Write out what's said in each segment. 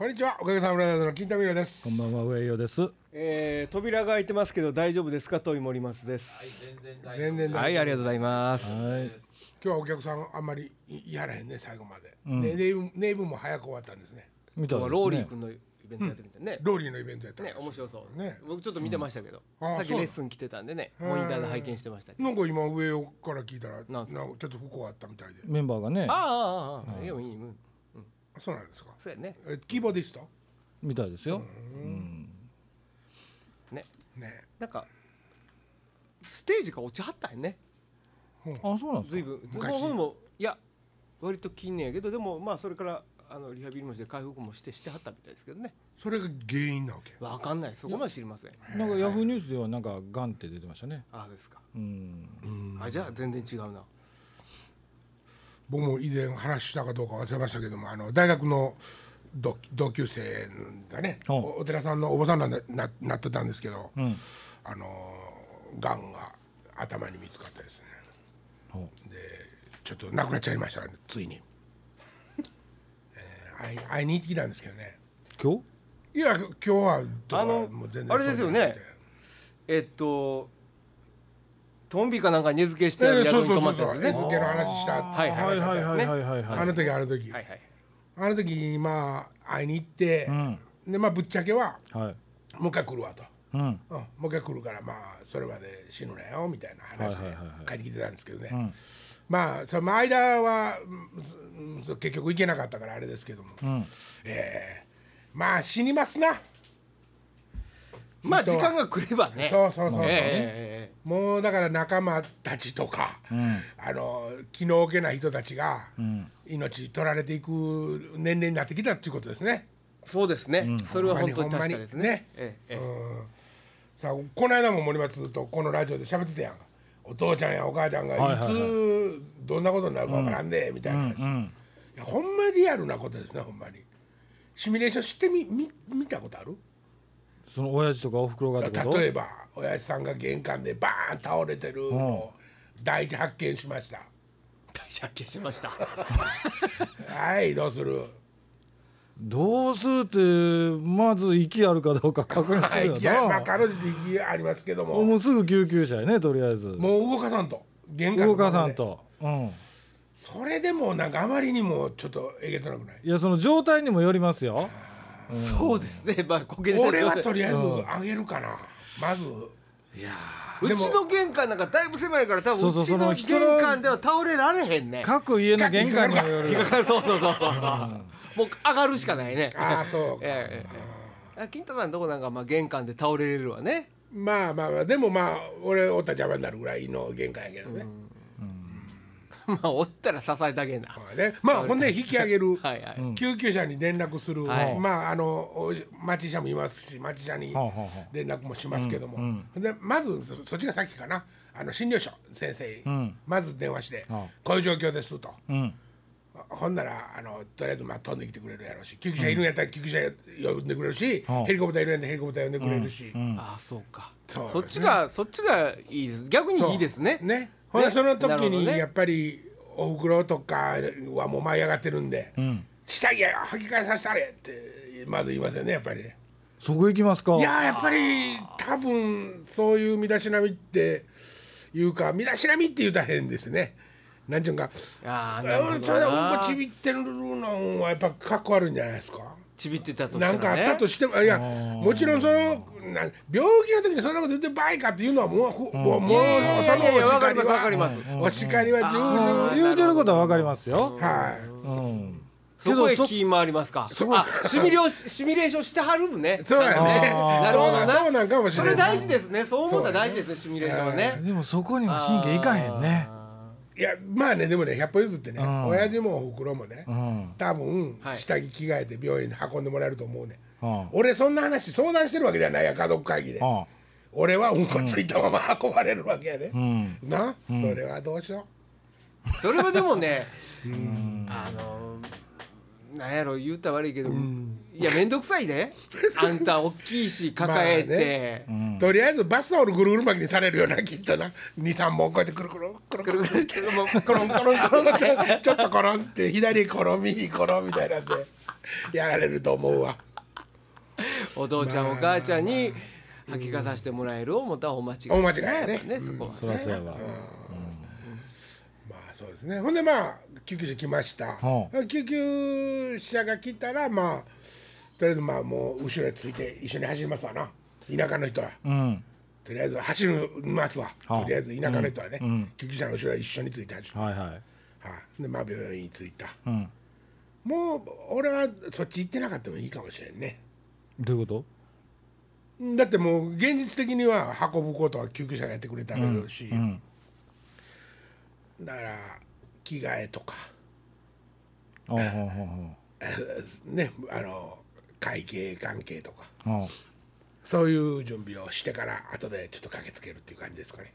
こんにちは。おかげさまブラザーズの金田美良です。こんばんは上与です。えー、扉が開いてますけど大丈夫ですか？とい森松です。全然はい、ありがとうございます。はい。今日はお客さんあんまりやらへんね最後まで、ねネイブネイブも早く終わったんですね。見た今日はローリー君のイベントやってみてね。ローリーのイベントやったね、面白そう。ね。僕ちょっと見てましたけど、うん。あさっきレッスン来てたんでね、モニターで拝見してましたけど。なんか今上から聞いたらなんすか？ちょっと不幸あったみたいで。メンバーがね。ああ、ああ、ああ、いや、いい、うん、そうなんですかそうやね。えキーボーディストみたいですよ。ね、ねなんか。ステージが落ちはったんやね。あ、そうなんですか？ずいぶん、昔もうも、いや、割と近年やけど、でも、まあ、それから。あのリハビリもして回復もしてしてはったみたいですけどねそれが原因なわけ？わかんないそこまで知りませんなんかヤフーニュースではなんかガンって出てましたね。ああですかうん。あじゃあ全然違うな僕も以前話したかどうか忘れましたけどもあの大学の同同級生がね。う。んおお寺さんのおばさんなんだななってたんですけど、うん。あのがんが頭に見つかったですね。ほでちょっと亡くなっちゃいましたねついに、えー会い会いに行ってきたんですけどね。う今日？いや今日はあのもう全然あれですよね。えっとトンビかなんかに餌付けしてえある宿に泊まったやつね。そう餌付けの話した。はいはいはいはいはいはい。はい。あの時あの時、はいはい。あの時まあ会いに行って、うん。でまあぶっちゃけははい。もう一回来るわと、もう一回来るからまあそれまで死ぬなよみたいな話で帰ってきてたんですけどね、ん。まあその間は結局行けなかったからあれですけども、うん。えーまあ死にますなまあ時間が来ればね。そうそうそうそう、えええもうだから仲間たちとか、ん。あの気の置けない人たちがん。命取られていく年齢になってきたっていうことですね。えそうですね。それは本当に確かですほんまにね。ええええ。さあこの間も森松とこのラジオで喋ってたやん。かお父ちゃんやお母ちゃんがいつ、どんなことになるかわからんで、みたいな話、いうん。やほんまリアルなことですねほんまに。シミュレーションしてみみ見たことある？その親父とかお袋がってこと？例えば親父さんが玄関でバーン倒れてるのを第一発見しました大借金しました はいどうする？どうするってまず息あるかどうか確認するよ いやまあな。かろうじて息ありますけどももうすぐ救急車やねとりあえず。もう動かさんと玄関の動かさんと。うん。それでもなんかあまりにもちょっとえげつなくない？いやその状態にもよりますよ。そうですね。まあこけて俺はとりあえずあげるかな、まず。うちの玄関なんかだいぶ狭いから多分うちの玄関では倒れられへんね各家の玄関に。もよる。そうそうそうそうそうもう上がるしかないねああそうか、ええええ金太さんのとこなんかまあ玄関で倒れれるわねまあまあまあでもまあ俺おった邪魔になるぐらいの限界やけどね、まあおったら支えたげな。まあね。まあほんで引き上げる。はいはい、救急車に連絡する、はい。まああのお町医者もいますし町医者に連絡もしますけども、でまずそそっちが先かな。あの診療所先生、ん。まず電話して、はあこういう状況ですと。うん。ほんならあのとりあえずまあ飛んできてくれるやろうし救急車いるんやったら救急車呼んでくれるし、はあヘリコプターいるんやったらヘリコプター呼んでくれるし、ああそうか。そうそっちがそっちがいいです。逆にいいですね。ねほんでその時にやっぱりおふくろとかはもう舞い上がってるんでうん。「下着や履き替えさせたれ」ってまず言いますよねやっぱりね。そこ行きますか。いややっぱり多分そういう身だしなみっていうか身だしなみって言うたら変ですね。なんちゅうんかああなるほど俺それうんなこちびってるのはやっぱかっこ悪いんじゃないですか。ちびってたとしたらね。なんかあったとしてもいやもちろんそのな病気の時にそんなこと言って場合かっていうのはもうふもうもうそのお叱りはわかりますお叱りは重うん。々言うてることはわかりますよ。はい。うん。そこへ気回りますか。あシミュレーションシミュレーションしてはるね。そうやね。なるほどな。そうなんかもしそれれない。大事ですね。そう思ったら大事ですねシミュレーションはね。でもそこには神経いかへんね。いやまあねでもね100歩譲ってねん親父もおふくろもねうん。多分はい下着着替えて病院に運んでもらえると思うねうん。俺そんな話相談してるわけじゃないや家族会議でうん。俺はうんこついたまま運ばれるわけやでうん。なそれはどうしよそれはでもねあのなんやろ言ったら悪いけどいや面倒くさいで あんた大きいし抱えて。うとりあえずバスタオルぐるぐる巻きにされるよなきっとな。23本こうやってくるくるくるくるくる。くるもうコロンコロンコロンってちょっとコロンって左コロン右コロンみたいなんでやられると思うわお父ちゃんお母ちゃんに吐きかさせてもらえる思ったらお間違いお間違いやねやっぱねそこはまあそうですねほんでまあ救急車来ました、は救急車が来たらまあとりあえずまあもう後ろについて一緒に走りますわな。田舎の人は。うん。とりあえず走るますわ、はあとりあえず田舎の人はね、うん。救急車の後ろは一緒について走る、はいはい。はい、でまあ病院に着いた。うん。もう俺はそっち行ってなかったもいいかもしれんね。どういうこだってもう現実的には運ぶことは救急車がやってくれたし、だから着替えとか。ねあの会計関係とか。そういう準備をしてから後でちょっと駆けつけるっていう感じですかね。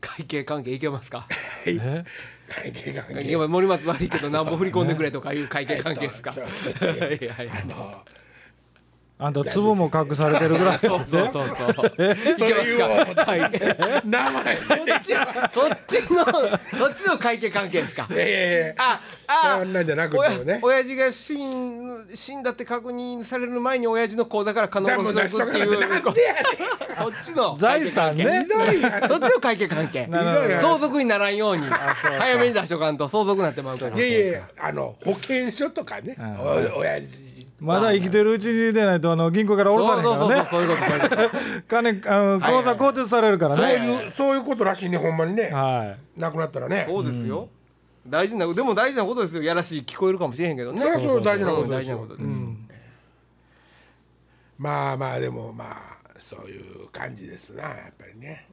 会計関係いけますか？え？会計関係。いや森松悪いけど何ぼ振り込んでくれとかいう会計関係ですか？ちょっとは いはいはいあのあんた壺も隠されてるぐらい。そうそうそうそうそれ言おう。思っ名前出てきたそっちのそっちの会計関係ですか？いやいやいや。ああ。そんなんじゃなくてもね。親親父が死ん死んだって確認される前に親父の口座から可能だもうな出しとかなくっていう。ってなんでやねん。そっちの財産ね。そっちの会計関係。相続にならんように早めに出しとかんと。相続になってまうからいやいやあの保険証とかね。親父まだ生きてるうちに出ないとあの銀行から下ろされへんそうそうそうからねそういうことそういうこ 金あの口座更迭されるからそうねい。うそういうことらしいねほんまにね。はい。亡くなったらね。とそうですよ。大事なでも大事なことですよ。やらしい聞こえるかもしれへんけどね。それはそう大事なことですよ。事なこと。ですまあまあでもまあそういう感じですなやっぱりね。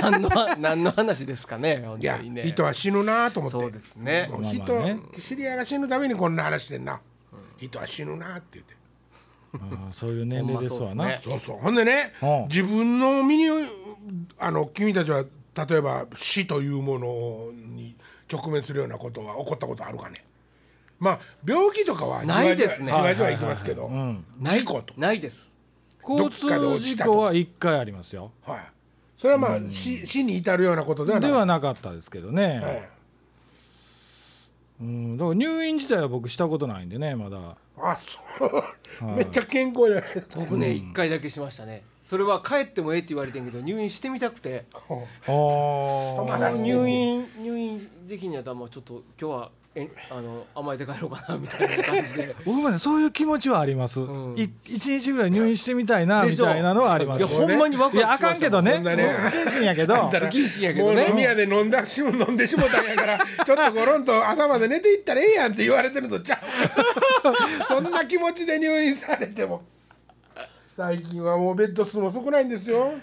何の何の話ですかね本いや当にね。人は死ぬなと思って。そうですね。まあまあ人ね。知り合いが死ぬためにこんな話してんな人は死ぬなって言って。あーそういう年齢ですわな。ほんまそうそうほんでねうん。自分の身にあの君たちは例えば死というものに直面するようなことは起こったことあるかね。まあ病気とかはじわじわないですね。じわじわいきますけど、ん。ない事故とないです。交通事故は一回ありますよ。はい。それはまあ、死死に至るようなことではない。ではなかったですけどね、はいうん、だから入院自体は僕したことないんでねまだ。あそう、めっちゃ健康じゃないですか。僕ね一回だけしましたね。それは帰ってもええって言われてんけど入院してみたくて。あまだー入院入院できんやったらもうちょっと今日はえあの甘えて帰ろうかなみたいな感じで。僕もねそういう気持ちはあります、ん。い一日ぐらい入院してみたいなみたいなのはあります。いやほんまにワクいやあワクしましたかんけどね。そんなね。不謹慎やけど。不謹慎やけどね。もう飲み屋で飲んだしも飲んでしもたんやから ちょっとゴロンと朝まで寝ていったらええやんって言われてるとちゃう。そんな気持ちで入院されても。最近はもうベッド数も少ないんですよ、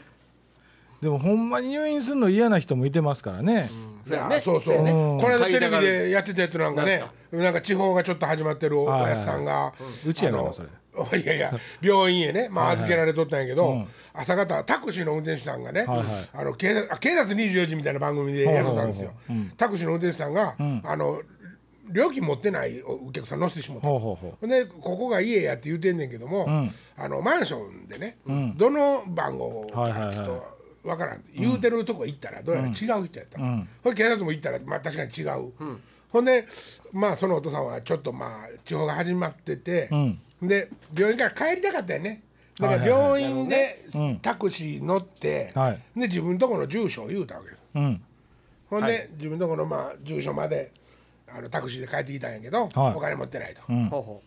でもほんまに入院するの嫌な人もいてますからね、いやそうやね。そうそう、やね。うん。この間テレビでやってたやつなんかねなんか。地方がちょっと始まってるおやつさんが、うちやからあのそれ。いやいや病院へね、まあ、預けられとったんやけど、うん。朝方タクシーの運転手さんがね、はいはい。あの警察あ警察24時みたいな番組でやってたんですよ、タクシーの運転手さんが、ん。あの料金持ってないお客さん乗せてしもったほでここが家やって言うてんねんけども、ん。あのマンションでね、ん。どの番号はいはいはいかちょっとわからん、言うてるとこ行ったらどうやら違う人やったと、ん。ほんで警察も行ったら、まあ、確かに違う、ほんでまあそのお父さんはちょっでまあ地方が始まってて、ん。で病院から帰りたかったよね。だからはいはい。病院でうん。タクシー乗って、はい。で自分のとこの住所を言うたわけようん。ほんで、自分のとこのまあ住所まであのタクシーで帰ってきたんやけど、はい。お金持ってないと、うん。ほうほ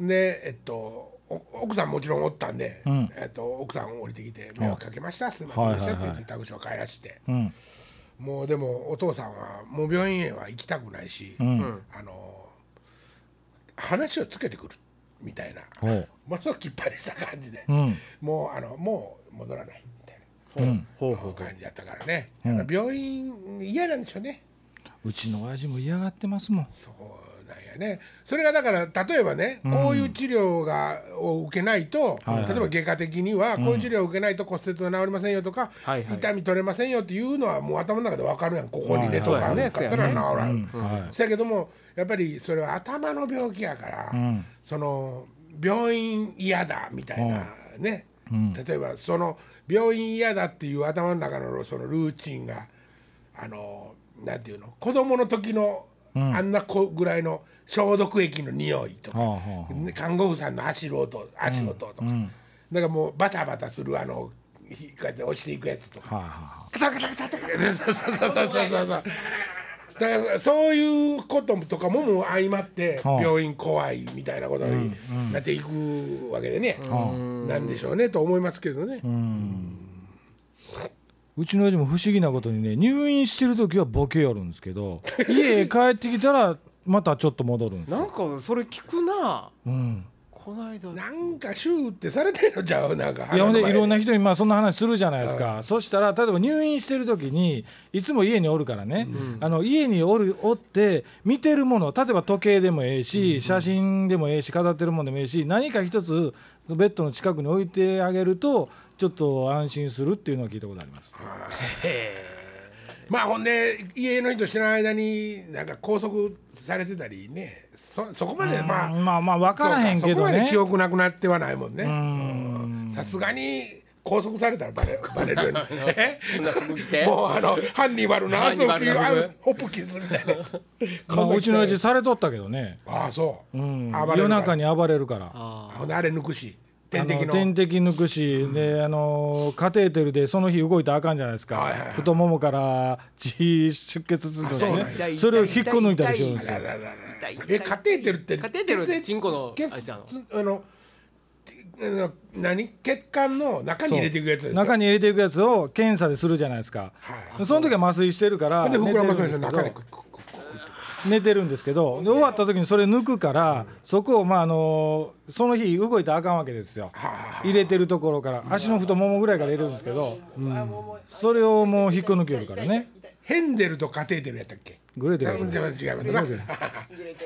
でえっとお奥さんもちろんおったんで、ん。えっと、奥さん降りてきて「迷惑かけましたすいませんでした」って言ってタクシーを帰らして、うん。もうでもお父さんはもう病院へは行きたくないし、うん。あの話をつけてくるみたいなものすごくきっぱりした感じで、うん。もうあのもう戻らない。みたいな、うんほうほう。感じやったからね、やっぱ病院嫌なんでしょうね。うちの親父も嫌がってますもん。そうなんやね。それがだから例えばね、こういう治療がを受けないと、はいはい。例えば外科的にはこういう治療を受けないと骨折が治りませんよとか、はいはい。痛み取れませんよっていうのはもう頭の中で分かるやんここにねとかねかったら治らん、うん。はい。そやけどもやっぱりそれは頭の病気やから、ん。その病院嫌だみたいなね、ん。例えばその病院嫌だっていう頭の中のそのルーチンがあのなんていうの子供の時の、あんな子ぐらいの消毒液の匂いとか、ね看護婦さんの足音足音とか、だからもうバタバタするあのひこうやって押していくやつとか。はあはカタカタカタカタそうそうそうそうそうそうだからそういうこととかももう相まってはあ。病院怖いみたいなことになっていくわけでね、なんでしょうねと思いますけどね、うちの親父も不思議なことにね入院してる時はボケよるんですけど家へ帰ってきたらまたちょっと戻るんですよ。なんかそれ聞くな。うん、この間。なんかシューってされてんのちゃう？なんかいやほんでいろんな人にまあそんな話するじゃないですか、そしたら例えば入院してる時にいつも家におるからね、あの家におるおって見てるもの例えば時計でもええし、写真でもええし飾ってるものでもええし何か一つベッドの近くに置いてあげるとちょっと安心するっていうのは聞いたことあります。まあほんで家の人知らない間になんか拘束されてたりね。そそこまでまあまあまあ分からへんけどね。そこまで記。憶なくなってはないもんね。ん。さすがに拘束されたらバレバレる もうあのハンニバルのハンニバルのあのホップキスみたいな。まあ、うちの親父されとったけどね、ああそう、う夜中に暴れるから。あほんであれ抜くし点滴点滴抜くし、であのカテーテルでその日動いたらあかんじゃないですか、はいはいはい。太ももから血出血するのであそうなんや。ねそれを引っこ抜いたりするんですよ。えカテーテルってカテーテルってチンコの血あれちゃうの？何？血管の中に入れていくやつ中に入れていくやつを検査でするじゃないですか、はいその時は麻酔してるから膨らますんですよ中で寝てるんですけどで終わった時にそれ抜くから、そこをまああのその日動いたらあかんわけですよ、入れてるところから。足の太ももぐらいから入れるんですけど、それをもう引っこ抜けるからね。ヘンデルとカテーテルやったっけ？グレーテルあ違いま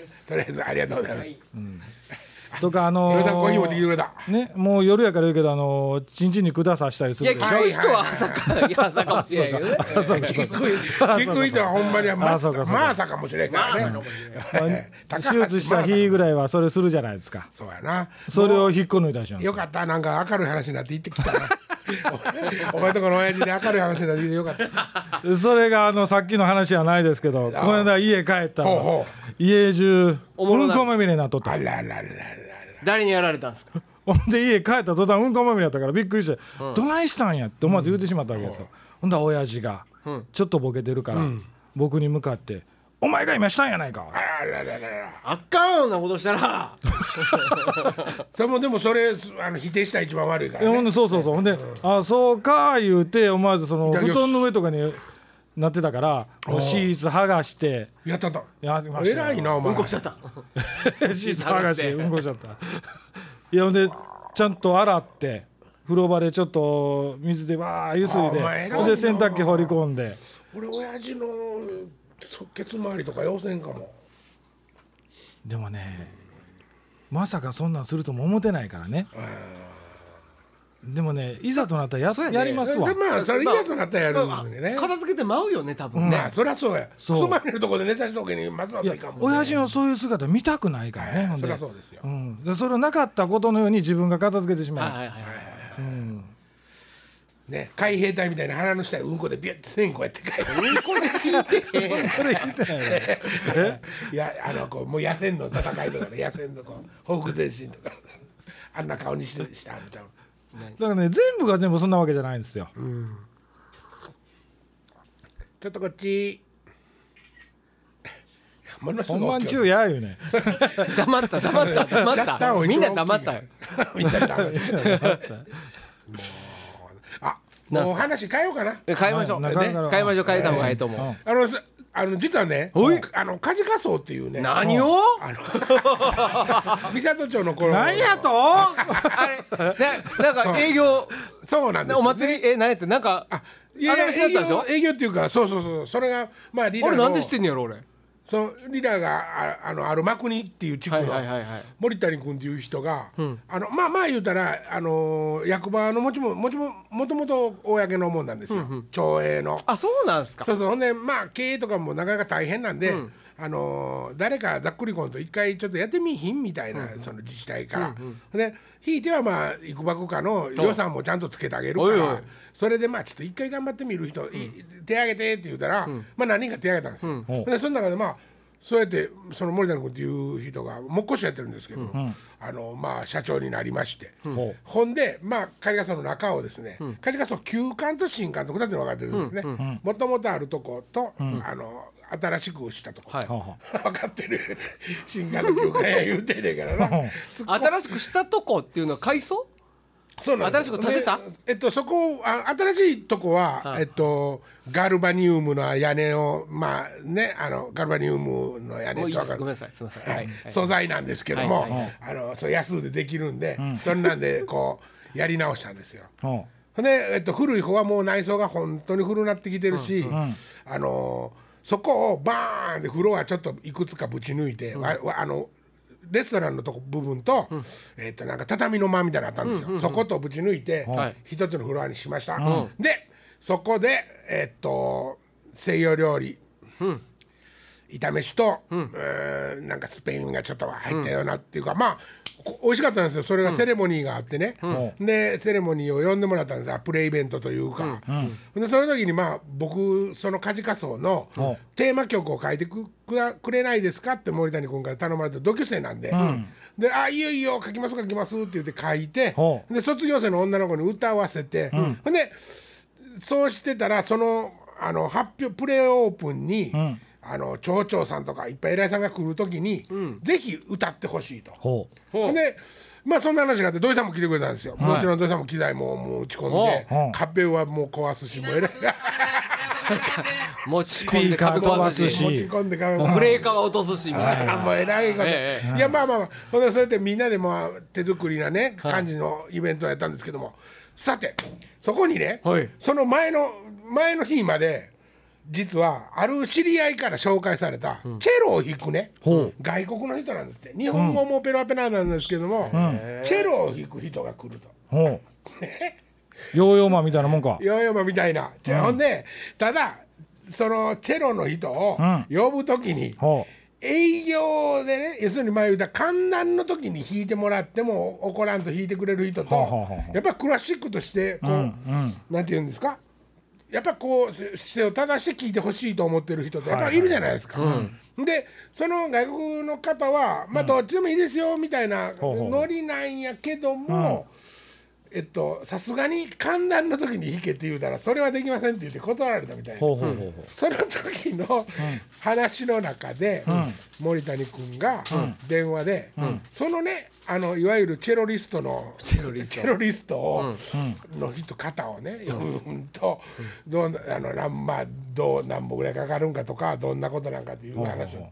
すとりあえずありがとうございますとかあのーね、もう夜やから言うけどあのちんちんに管さしたりすいやるでしょ。聞く人は朝かいや朝かもしれないけどねあそうか。聞く聞く人はほんまにはまあそうか。そうか。まさかもしれんからね。手術した日ぐらいはそれするじゃないですか。そうやな。それを引っこ抜いたりしよかったなんか明るい話になって行ってきたな。お前とこの親父で明るい話になってよかった。それがあのさっきの話はないですけどこの間家帰ったらほうほ家中うんこまみれになっとった。あららららら誰にやられたんですか？ほんで家帰った途端うんこまみれやったからびっくりして「どないしたんや?」って思わず言うてしまったわけですよ。ほんだら親父がちょっとボケてるから僕に向かって「お前が今したんやないか」あららららら。あかんなことしたら。それもでもそれあの否定したら一番悪いからね。えほんでそうそうそう。ほんで「あそうか」言うて思わずその布団の上とかになってたからもう。シーツ剥がして。やったとやりましたよ。偉いなお前。うんこしちゃった。シーツ剥がして うんこしちゃった。いやほんでちゃんと洗って風呂場でちょっと水でわーゆすいあお前偉いほんで洗濯機放り込んで。俺親父のそケツ周りとか要せんかも。でもねまさかそんなんするとも思ってないからねでもねいざとなったらや,、やね。やりますわ。でまあそれ嫌となったらやるんでね。片付けてまうよね多分ね。まあそりゃそうや。そう。つまりのとこで寝させとけにまずはいやいかもね親父のそういう姿見たくないからね、ほんそで。りゃそうですよ。うん、でそれをなかったことのように自分が片付けてしまう、はいはいはいはい。うん、ね海兵隊みたいな鼻の下にうんこでビュッて線こうやって書いてうん。こで聞いてこれ言ってないやあのこうもう野戦の戦いとかね野戦のこう報復前進とかあん。な顔にしてしてあるちゃうだからね全部が全部そんなわけじゃないんですよ、ちょっとこっち。本番中や言うね。黙った黙った黙った。みんな黙った。よ みんなダメもうあもう話変えようかな。え変えましょう。変えましょう。変えた方がいいと思う。あのさあの実はねあの梶仮装っていうね。何を？あの 三郷町の頃。何やと？あれ ねなんか営業。そうなんですよお祭り？え何やってなんかあいやいやあれもしだったでしょ？営業営業っていうかそうそうそう。それがまあリーダーの俺なんで知ってんねやろ俺そうリーダーがああのある幕国っていう地区の森谷君っていう人が、あのまあまあ言うたらあの役場の持ちも持ちももともと公のもんなんですよ、町営の。あそうなんすか。そうそう。ほんでまあ経営とかもなかなか大変なんで、あの誰かざっくりこんと一回ちょっとやってみいひんみたいな、その自治体から。でひいてはまあいくばくかの予算もちゃんとつけてあげるからそれでまあちょっと一回頑張ってみる人、い手挙げてって言うたら、まあ何人か手挙げたんですよ。うん。でその中でまあそうやってその森田君っていう人がもっこしやってるんですけど、あのまあ社長になりまして、ほほんでまあカジカソの中をですね、カジカソ旧館と新館と2つに分かれてるんですね。もともとあるとこと、あの新しくしたとこ、はい。分かってる。新館の旧館や言うてんねんからな。新しくしたとこっていうのは改装？そうなんです。新しく建てた？でえっとそこあ新しいとこは、はい。えっとガルバニウムの屋根をまあねあのガルバニウムの屋根とわかごめんなさい。すみません。ははい。い、素材なんですけども、あのそう安でできるんで、そんなんでこうやり直したんですよ。ほほんで、えっと、古い方はもう内装が本当に古なってきてるし、あのそこをバーンってフロアちょっといくつかぶち抜いて、わわあのレストランのとこ部分と,、えっとなんか畳の間みたいなのあったんですよ、そことぶち抜いて、はい。一つのフロアにしました、でそこでえっと西洋料理、炒めしと、うーんなんかスペインがちょっと入ったようなっていうか、まあこ美味しかったんですよ。それがセレモニーがあってね、でセレモニーを呼んでもらったんです。よプレイベントというか、でその時にまあ僕そのカジカソウのうん。テーマ曲を書いてくくれないですかって森谷君から頼まれて同級生なんで。で「あいいよいいよ書きます書きます」って言って書いてほで卒業生の女の子に歌わせて、ほん。でそうしてたらそのあの発表プレオープンに、んあの町長さんとかいっぱい偉いさんが来る時に、ぜひ歌ってほしいと。ほほう。でまあそんな話があって土井さんも来てくれたんですよ、はい。もちろん土井さんも機材ももう打ち込んでおう。壁はもう壊すしもう偉い。持ち込んで壁壊すし。し持ち込んで壁もブレーカーは落とすしみたいな。あもう偉いこと、えいやまあまあまあ。ほんでそれでみんなでもう手作りなね感じのイベントをやったんですけども。さてそこにね、はい。その前の前の日まで実はある知り合いから紹介されたチェロを弾くね、ほ外国の人なんですって。日本語もペラペラなんですけども、チェロを弾く人が来ると。ヨーヨーマンみたいなもんか。ヨーヨーマンみたいな、じゃあほんでただそのチェロの人をうん。呼ぶ時に、ほ営業でね要するに前言った観覧の時に弾いてもらっても怒らんと弾いてくれる人と、やっぱりクラシックとしてこう、うなんて言うんですか？やっぱこうせ姿勢を正して聞いてほしいと思ってる人ってやっぱいるじゃないですか。でその外国の方はまあどっちでもいいですよみたいなノリなんやけども。えっとさすがに観覧の時に弾けって言うたらそれはできませんって言って断られたみたいなほうほうほうほう。その時の話の中で、森谷君が電話で、そのねあのいわゆるチェロリストのチェロリスト。を、の人方をね読むと、どうあのなんまあどう何本ぐらいかかるんかとかどんなことなんかっていう話を。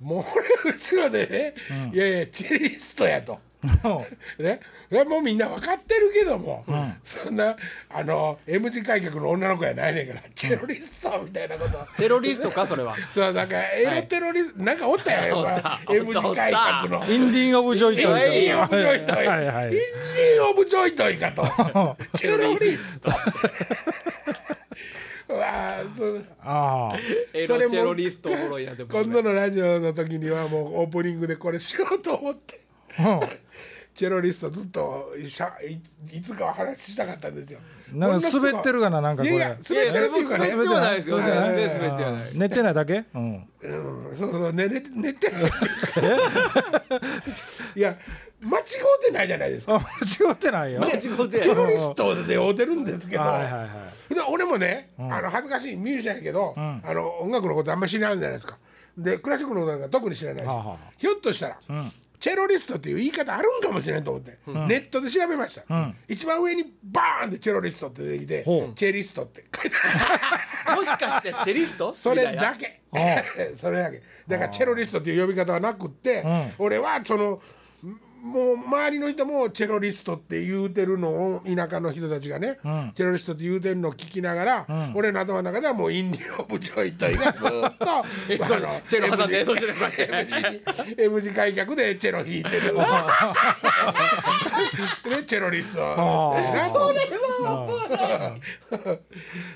もう俺後ろでね、いやいやチェリストやと。ほ ね、いやもうみんな分かってるけども、そんなあの M 字開脚の女の子やないねんから。チェロリストみたいなこと、テロリストかそれは。そうなんかエロテロリスト、なんかおったよ、おった。M 字開脚の。うインディン・オブ・ジョイトイインディン・オブ・ジョイトイ、はいはいインリン・オブ・ジョイトイかと。チェロリスト。うわあエロチェロリストおもろいなでもこれ今度のラジオの時にはもうオープニングでこれしようと思って。うんチェロリストずっとしゃいいつかは話したかったんですよ。なんか滑ってるかななんかこれ。いやいや滑ってるっていうかね。滑ってはないですよ全然はい滑ってはない？寝てないだけ？うん。うん、そうそう寝れ寝てない。いや間違うてないじゃないですか。あ間違ってないよ。間違うてチェロリストで会うてるんですけど、はいはいはいで俺もね、あの恥ずかしいミュージシャンやけど、ん。あの音楽のことあんまり知らないじゃないですか。でクラシックの音楽は特に知らないし、はあはあひょっとしたら、んチェロリストっていう言い方あるんかもしれないと思って、ネットで調べました、ん。一番上にバーンってチェロリストって出てきてチェリストって書いてある。もしかしてチェリスト？それだけ。それだけ。だからチェロリストっていう呼び方はなくって、ん。俺はそのもう周りの人もチェロリストって言うてるのを田舎の人たちがね、ん。チェロリストって言うてるのを聞きながら、俺の頭の中ではもうインリン・オブ・ジョイトイがずっと あのチェロ挟んでて字 M 字開脚でチェロ弾いてる。ねチェロリスト。あー。なんと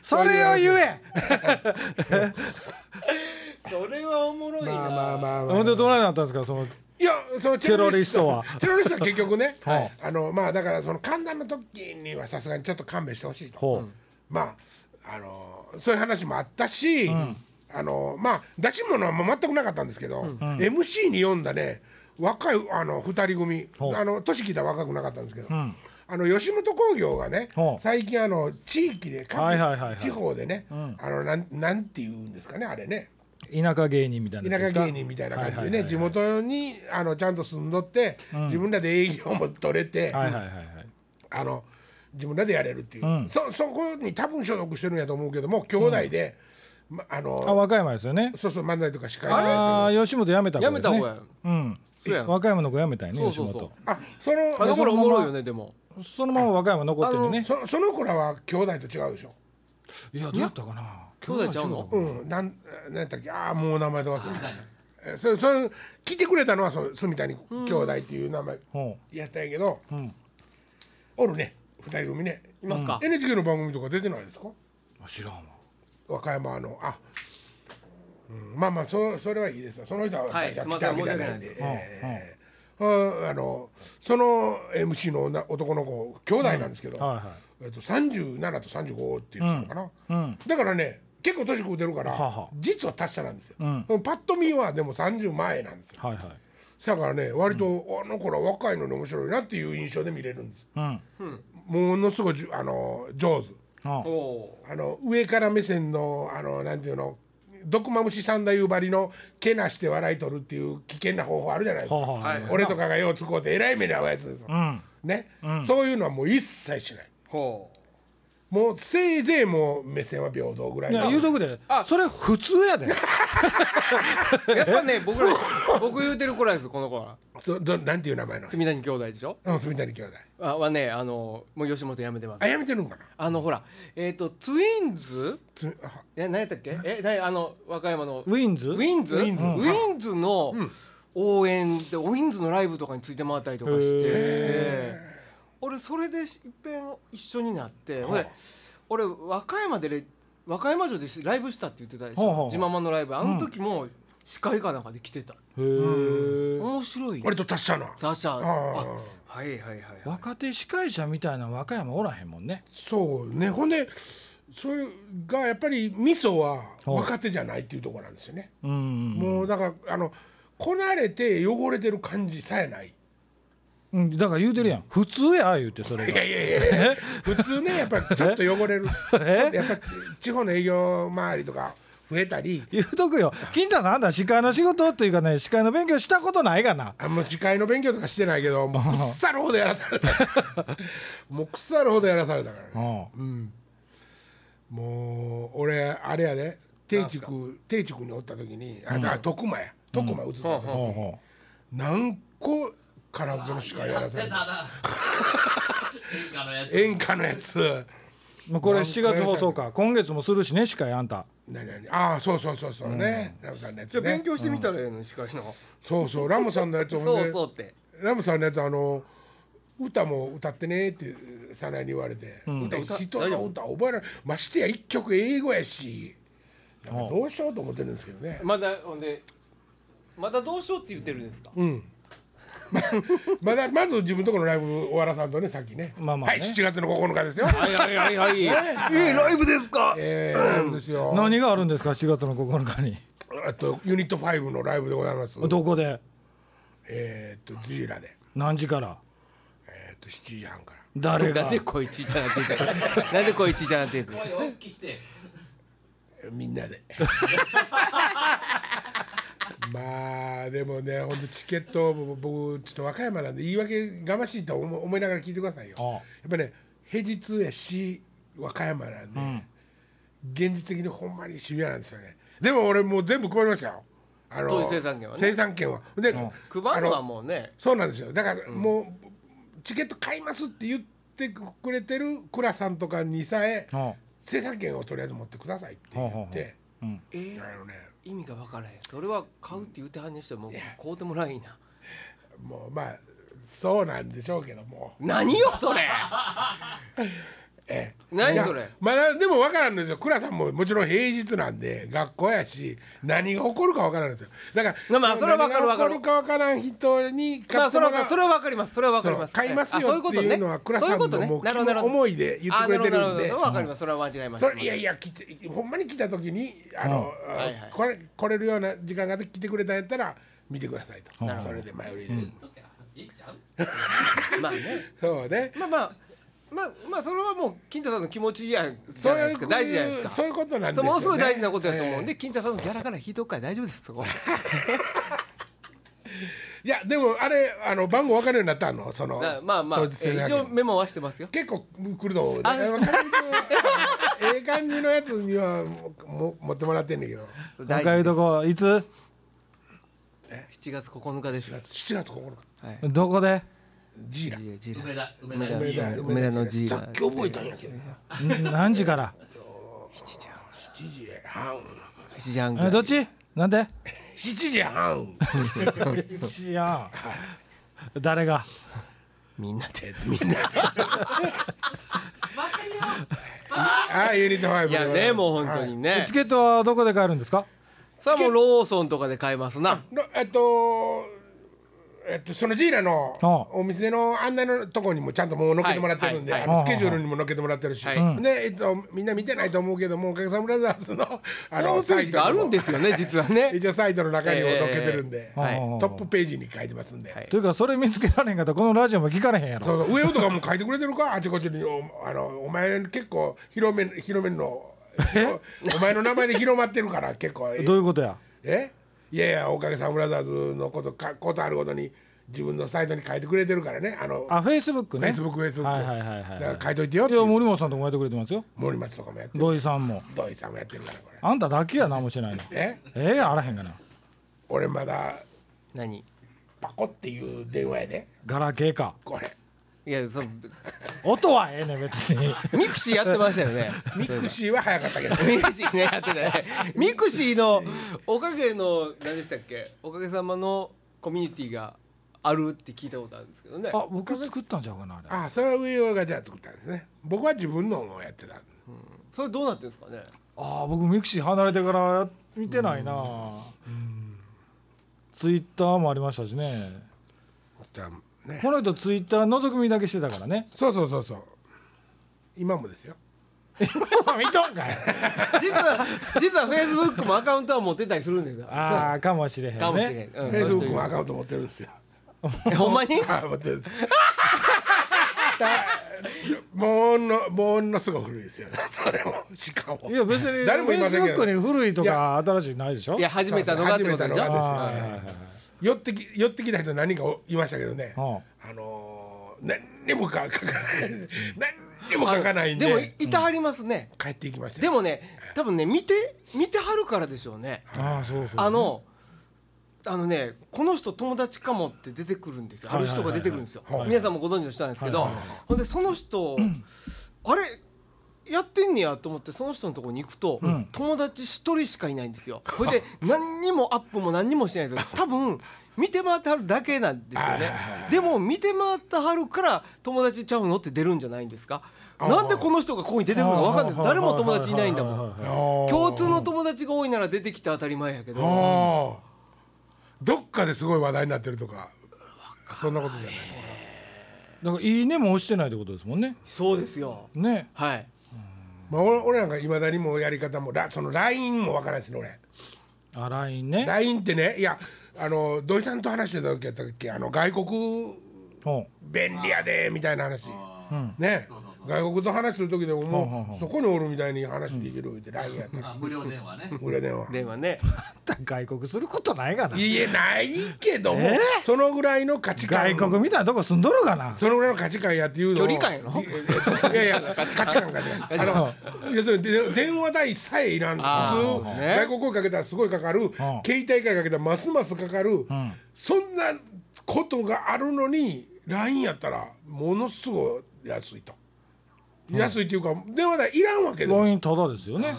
それを言え。それはおもろいな。まあまあまあまあ。ほんでどないなったんですかそのいやそのチェロリスト。は。チェロリストは結局ね、はい。あのまあだからその歓談の時にはさすがにちょっと勘弁してほしいと、ほう。まああのそういう話もあったし、ああのまあ出し物はもう全くなかったんですけど、MC に読んだね若いあの2人組。あの年聞いたら若くなかったんですけど、ん。あの吉本興業がね最近あの地域で地方でね、あのなんなんていうんですかねあれね田舎芸人みたいな田舎やつですか？芸人みたいな感じでねはいはいはいはい。地元にあのちゃんと住んどって、自分らで営業も取れて、はいはいはいはい。あの自分らでやれるっていう、うん。そそこに多分所属してるんやと思うけども兄弟で、まあのあ和歌山ですよね。そうそう漫才とか司会ああや吉本辞めた子ね。やめた方やうん。そうや。ん和歌山の子辞めたよね吉そうそうそう。本。あそのあの頃おもろいよねでも。そのまま和歌山残ってるね。そその子らは兄弟と違うでしょ。いやどうやったかな兄弟ちゃうの？うん。なんなんやったっけ？ああもう名前と忘れたえそそ聞いてくれたのはそ住谷兄弟っていう名前ほやったんやけど、ん。おるね。二人組ね。いますか？NHK の番組とか出てないですか？う知らんわ。和歌山の。あ、うん、まあまあそそれはいいです。わその人はじゃあはいすいません。来たみたいなん申しで、訳ないえー。ああのその MC の女男の子兄弟なんですけど、はいはい。えっと、37と35って言ってたのかな、うん。だからね結構年食うてるから、はあはあ。実は達者なんですよ、うん。パッと見はでも30前なんですよ。はいはい。だからね割と、あの子ら若いのに面白いなっていう印象で見れるんです。うん。ものすごいあの上手。あの上から目線のあのなんていうの毒マムシ三太夫ばりのけなして笑い取るっていう危険な方法あるじゃないですか、はい。俺とかがようつこうてえらい目に遭うやつですよ、うん。ね、そういうのはもう一切しない。ほもうせいぜいもう目線は平等ぐらいいやの言うとくで。それ普通やで。う やっぱね僕ら僕言うてる子らですこの子は。そどなんていう名前の？住谷兄弟でしょ？うん住谷兄弟。あはねあのもう吉本辞めてます。あやめてるんかな？あのほらえっ、とツインズ？つあえ何やったっけ？え？なあの和歌山の？ウィンズ？ウィンズ？ウィンズ。ウィンズの応援でウィンズのライブとかについて回ったりとかしてて俺それでいっぺん一緒になって俺俺和歌山でレ和歌山城でライブしたって言ってたでしょ？自ママのライブ。あの時も司会かなんかで来てた。へえ。面白い。割と達者な。サシャあ。はいはいはいはい。若手司会者みたいな和歌山おらへんもんね。そうね。ほんでそれがやっぱり味噌は若手じゃないっていうところなんですよね、うん。もうだからあのこなれて汚れてる感じさえないうんだから言うてるやん。普通や言うてそれが。いやいやいや。普通ねやっぱりちょっと汚れる。ちょっとやっぱり地方の営業周りとか増えたり。言うとくよ。金太さんあんた司会の仕事というかね司会の勉強したことないがな。あんま司会の勉強とかしてないけどもう腐るほどやらされた。もう腐るほどやらされたからね。うん。もう俺あれやで。定畜定畜におった時にあ、あ徳間や。徳間移った時に、ほうほ何個カラオケの司会やらされた出たな演歌のやつ。演歌のやつ。うもうこれ7月放送か。今月もするしね司会あんた。何何ああそうそうそうそうね、ラムさんのやつね。じゃあ勉強してみたらええの司会の。そうそうラムさんのやつほんそうでそうって。ラムさんのやつあの歌も歌ってねって早苗に言われて、歌歌人の歌覚えられましてや一曲英語やし。なんかどうしようと思ってるんですけどね。まだほんでまだどうしようって言ってるんですか？うんままだまず自分のところのライブ終わらさんとねさっきね。まあまあね。はい7月の9日ですよ。はいはいはいはい。いいライブですか？えー、ライブですよ。何があるんですか？7月の9日に。あとユニット5のライブでございます。どこで？えー、っとジーラで。何時から？えー、っと7時半から。誰が？なんで声ちっちゃなってんだなんで声ちっちゃなってんすか声大きして。みんなで まあでもねほんとチケット僕ちょっと和歌山なんで言い訳がましいと思思いながら聞いてくださいよ。あやっぱね平日やし和歌山なんで、現実的にほんまにシビアなんですよね。でも俺もう全部配りましたよ。あの生産権はね。生産権は。で、ん。配るのはもうね。そうなんですよ。だからもう、チケット買いますって言ってくれてる倉さんとかにさえあ生産権をとりあえず持ってくださいって言って、うん。えーあのね意味が分からへん。それは買うって言ってはんにしても買うてもらいな。もうまあそうなんでしょうけども。何よそれ え何それ？まだでも分からんのですよ。倉さんももちろん平日なんで学校やし何が起こるか分からんですよ。だからまあそれは分かる分かる。何が起こるか分からん人にまあそれ買ってもらう。はそれはわかります。それはわかります。買いますあそういうことね。よっていうのは倉そういうことさんのもう思いで言ってくれてるんで。あなほどなるほど。わかります。それは間違いません。いやいや来てほんまに来た時にあの、あはいはい。これ来れるような時間が来てくれたんやったら見てくださいと、うんそれで前売りで、いいん。ちゃうまあね。そうね。まあまあまあまあそれはもう金太さんの気持ちやじゃないですか。大事じゃないですか。そういうことなんですよ、ね、ものすごい大事なことやと思うんで、え金太さんのギャラから引いとくから大丈夫ですそこ。え いやでもあれあの番号分かるようになったの？そのなまあまあ、えー一応メモはしてますよ。結構来ると思う。あだからええ感じのやつにはもも持ってもらってんねんけど。今回いうとこいつ？7月9日です。7月9日。はい。どこで？ジーラ。ジーラ。梅田梅梅田。梅田梅田のジーラ。さっき覚えたんやけど。ん何時から？7時半7時半。ぐらいえどっち？なんで？7時半。いや誰が？みんなで。みんなで。ああユニット5いやねもう本当にね。チケットはどこで買えるんですか？それはもうローソンとかで買えますな。のえっとえっとそのジーラのあお店の案内のところにもちゃんともう載っけてもらってるんで、はいはい。あのスケジュールにも載っけてもらってるし、はい。で、えっと、みんな見てないと思うけどもおかげさまブラザーズのあのホームページがあるんですよね実はね。一応サイトの中にも載っけてるんで、ええはい。トップページに書いてますんで、はい。というかそれ見つけられへんかったらこのラジオも聞かれへんやろ。そうそう上尾とかも書いてくれてるか？あちこちにおあのお前結構広め広めんの広お前の名前で広まってるから結構。どういうことや？え？いやいやおかげさまブラザーズのことかことあるごとに自分のサイトに書いてくれてるからね。あのあフェイスブックね。フェイスブックフェイスブックはいはいはいはい。だから書いといてよっいや森本さんとかもやってくれてますよ。森松とかもやってる。土井さんも。土井さんもやってるからこれ。あんただけや何もしてないの。え？ええあらへんかな。俺まだ何？パカっていう電話やで。ガラケーか。これいやそう。音はええねん別に。ミクシーやってましたよね。ミクシーは早かったけど。ミクシーねやってたねミクシーのおかげの何でしたっけ？おかげさまのコミュニティがあるって聞いたことあるんですけどね。あ僕作ったんちゃうかなあれ。あそれは上尾がじゃあ作ったんですね。僕は自分のをやってたそれどうなってるんですかね？あ僕ミクシー離れてから見てないな。ツイッターもありましたしね。じゃあね。この人ツイッター覗く見だけしてたからね。そうそうそうそう。今もですよ。見とんかい。実は実はフェイスブックもアカウントは持ってたりするんですよ。ああかもしれへんね。かもしれん、うん。フェイスブックもアカウント持ってるんですよ。え ほんまに？あ持ってるんです。だもうのものすごい古いですよ それも。しかも。いや別に誰もフェイスブックに古いとか新しいないでしょ？いや始めたのがってことでしょ？寄ってき寄ってきた人何人かいましたけどね。はあのー、何にもか書かない。何にも書かないんで。でもいいたはりますね、帰っていきました。でもね多分ね見て見てはるからでしょうねああそうそう。あのあのねこの人友達かもって出てくるんですよ。ある人が出てくるんですよ。皆さんもご存知の人なんですけど。ほんでその人あれやってんねやと思ってその人のところに行くと、ん。友達一人しかいないんですよ。これで何にもアップも何にもしてないんですよ。多分見て回ってはるだけなんですよね。でも見て回ってはるから友達ちゃうのって出るんじゃないんですか？なんでこの人がここに出てくるのか分かんないです。誰も友達いないんだもん。共通の友達が多いなら出てきて当たり前やけど。どっかですごい話題になってるとかそんなことじゃないだからいいねも押してないってことですもんね。そうですよ。ね。はいまあ俺俺なんかいまだにもうやり方もラその LINE もわからないしね俺。あ LINE ね。LINE ってねいやあの土井さんと話してた時やったっけあの外国ほ便利やでみたいな話。ううん。ね外国と話する時でももうそこにおるみたいに話できるって LINE やった無料電話ね。裏電話。電話。ね外国することないがな。いやないけどもえ？そのぐらいの価値観外国みたいなとこ住んどるがな。そのぐらいの価値観やっていうのを。距離感やろ？いいやいや価値観価値観。あの 要するにで電話代さえいらん。普通、ね外国声かけたらすごいかかる、携帯からかけたらますますかかる、ん。そんなことがあるのに LINE やったらものすごい安いと、安いっていうか電話代いらんわけでも、LINE ただですよね。ね。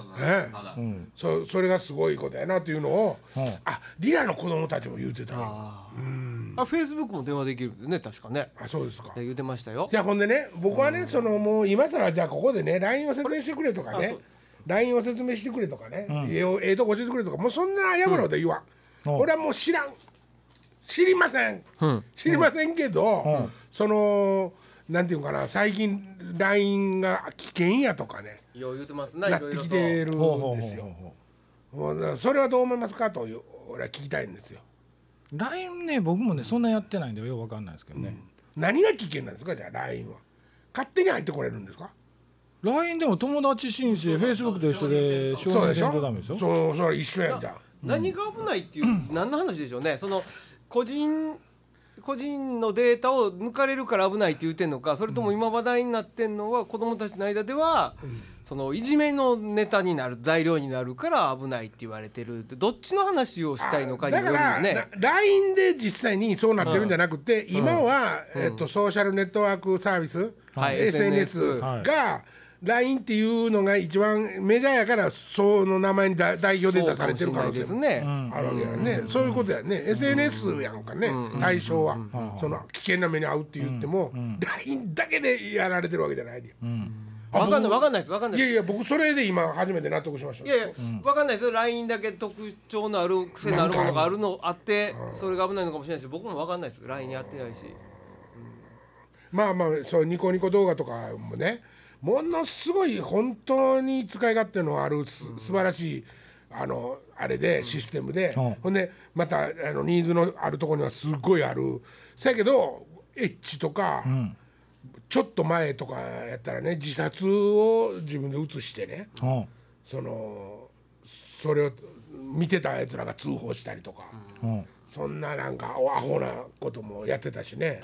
うん。そそれがすごいことやなっていうのを、うんあリアの子供たちも言うてた。よああフェイスブックも電話できるんでね確かね。あそうですか。言ってましたよ。じゃあほんでね僕はねそのもう今更じゃあここでね LINE を説明してくれとかね。あそう。LINE を説明してくれとかね。ええよええとこ教えてくれとか。もうそんな謝ること言わん。うん。俺はもう知らん。知りません。知りませんけどそのなんていうのかな最近 LINE が危険やとかね。よう言ってますなないってきてるんですよ。ほうもうだからそれはどう思いますかという俺は聞きたいんですよ。LINE ね僕もねそんなやってないんでよくわかんないですけどね、何が危険なんですかじゃあ LINE は。勝手に入ってこれるんですか？LINE でも友達申請 Facebook と一緒で承そうでしょんとダメですよ。そうそれ一緒やんじゃん。何が危ないっていう何の話でしょうね。その個人個人のデータを抜かれるから危ないって言ってんのかそれとも今話題になってんのは子どもたちの間では、そのいじめのネタになる材料になるから危ないって言われてるってどっちの話をしたいのかによるよね。な LINE で実際にそうなってるんじゃなくて、今は、えっと、ソーシャルネットワークサービス、はい。SNS SNS が、LINE っていうのが一番メジャーやからその名前にだ代表で出されてる可能性も。あるわけやね、そういうことやね。SNS やんかね、対象は、その危険な目に遭うって言っても、LINE だけでやられてるわけじゃないで、あわかんない僕わかんないです。わかんない。いやいや僕それで今初めて納得しました。いやいや、わかんないです。よ LINE だけ特徴のある癖のあるものがあるのあってそれが危ないのかもしれないです。僕もわかんないです。LINE やってないし。まあまあそうニコニコ動画とかもねものすごい本当に使い勝手のあるす素晴らしいあのあれでシステムで、うん。ほんでまたあのニーズのあるところにはすごいある。せやけどエッチとか、ちょっと前とかやったらね自殺を自分で写してねうん。そのそれを見てたやつらが通報したりとか。うん。そんななんかおアホなこともやってたしね、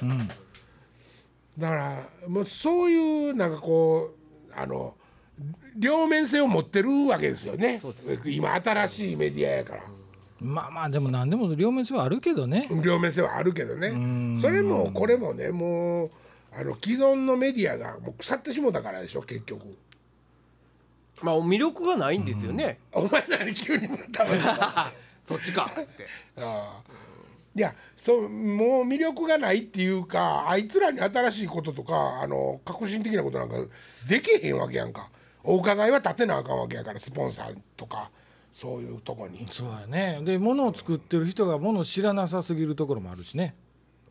だからもうそういうなんかこうあの両面性を持ってるわけですよね。今新しいメディアやから。まあまあでも何でも両面性はあるけどね。両面性はあるけどね。それもこれもねもうあの既存のメディアがもう腐ってしもうたからでしょ結局。まあ魅力がないんですよね、お前何急に そっちかって。ああいやそうもう魅力がないっていうかあいつらに新しいこととかあの革新的なことなんかできへんわけやんか。お伺いは立てなあかんわけやからスポンサーとかそういうとこに。そうやね。で物を作ってる人が物を知らなさすぎるところもあるしね。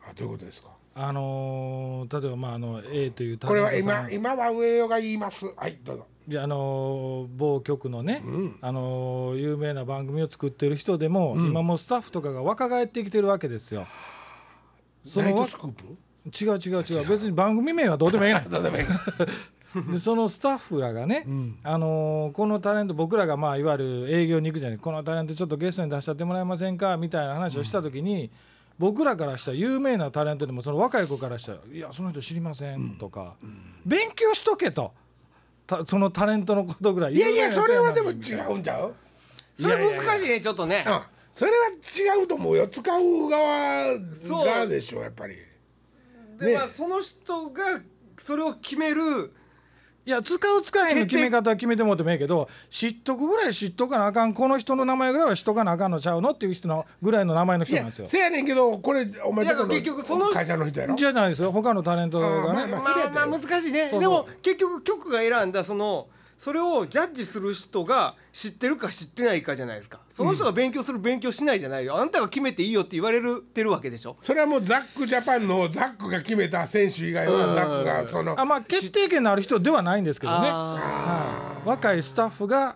あどういうことですか？あのー例えばまああの A というタこれはレントさん今今は上与が言います。はいどうぞ。であのー某局のね、あのー有名な番組を作ってる人でも、今もうスタッフとかが若返ってきてるわけですよ。そのわトスクープ？違う違う違う。別に番組名はどうでもいいで そのスタッフらがね、あのーこのタレント僕らがまあいわゆる営業に行くじゃない。このタレントちょっとゲストに出しちゃってもらえませんかみたいな話をした時に、僕らからしたら有名なタレントでもその若い子からしたら「いやその人知りません」とか、勉強しとけと。たそのタレントのことぐらい。いやいやそれはでも違うんちゃう？それ難しいねちょっとね。うん。それは違うと思うよ。使う側そう。がでしょやっぱり。で、ねまあその人がそれを決めるいや使う使えへんの決め方は決めてもらってもええけど知っとくぐらい知っとかなあかんこの人の名前ぐらいは知っとかなあかんのちゃうのっていう人のぐらいの名前の人なんですよ。せやねんけどこれお前いやとこの結局その会社の人やろ？じゃないですよ。他のタレントがね、まあまあ難しいねでも結局局が選んだそのそれをジャッジする人が知ってるか知ってないかじゃないですか。その人が勉強する勉強しないじゃないよ。あんたが決めていいよって言われるてるわけでしょ。それはもうザックジャパンのザックが決めた選手以外はザックがそのあまあ決定権のある人ではないんですけどね、あはい。若いスタッフが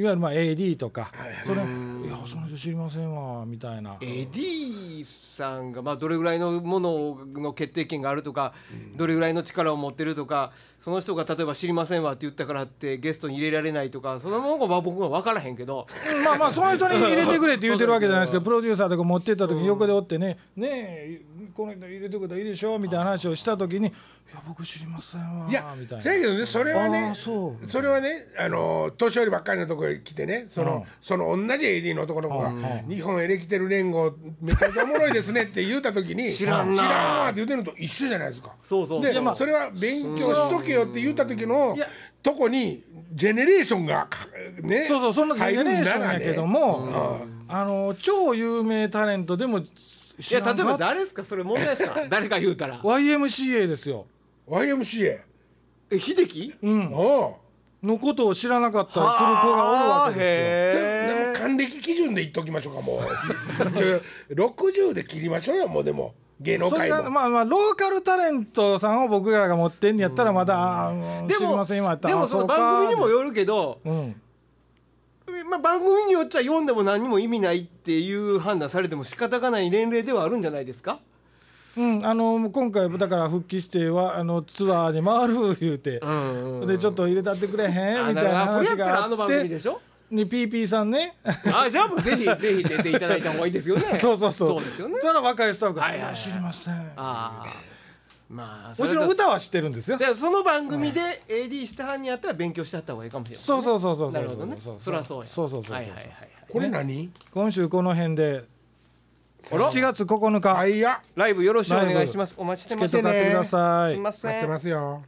いわゆるまあ AD とか、それいやその人知りませんわみたいな。ー AD さんがまあどれぐらいのものの決定権があるとか、どれぐらいの力を持ってるとかその人が例えば知りませんわって言ったからってゲストに入れられないとかそのものが僕は分からへんけど。まあまあその人に入れてくれって言ってるわけじゃないですけどプロデューサーとか持ってった時に横でおってね「ねえこの人入れてくれたらいいでしょ」みたいな話をした時に「いや僕知りませんわ」いやみたいな。せやけどねそれはあねーそう。それはねあの年寄りばっかりのところへ来てねそのその同じ AD の男の子が「日本エレキテル連合めちゃめちゃおもろいですね」って言った時に「知らんな。知らんわ」って言ってるのと一緒じゃないですか。そうそうでいやまあそれは勉強しとけよって言った時のとこにジェネレーションがかねそうそうそんなジェネレーションやけど入るん。ならねも、あの超有名タレントでもいや例えば誰ですか？それ問題ですか？誰か言うたら。YMCA ですよ YMCA え秀樹うん。おうのことを知らなかったりする子がおるわけですへでも還暦基準で言っときましょうかもう。ちょ60で切りましょうよもうでも。芸能よそれ界もからまあまあローカルタレントさんを僕らが持ってんやったらまだ、あー知りでもません今やったらでもその番組にもよるけど、うん。まあ、番組によっちゃ読んでも何にも意味ないっていう判断されても仕方がない年齢ではあるんじゃないですか？うん、あの今回だから復帰してはあのツアーに回る言うて、んでちょっと入れたってくれへん？あみたいな話ったらあの番があって組でしょ？に PP さんね。あじゃあもうぜひぜひ出ていただいた方がいいですよね。そうそうそう。そうですよね。だから若いスタッフが「はい知りません」ああまあもちろん歌は知ってるんですよ。でその番組で AD したはんにやったら勉強してはった方がいいかもしれない、そうそうそうそうそうなるほどね。そうそりゃそうやそうそうそうそう。はいはい今週この辺で7月9日。あいや。ライブよろしくお願いします。お待ちしてチケッますト買ってください。すいません。待ってますよ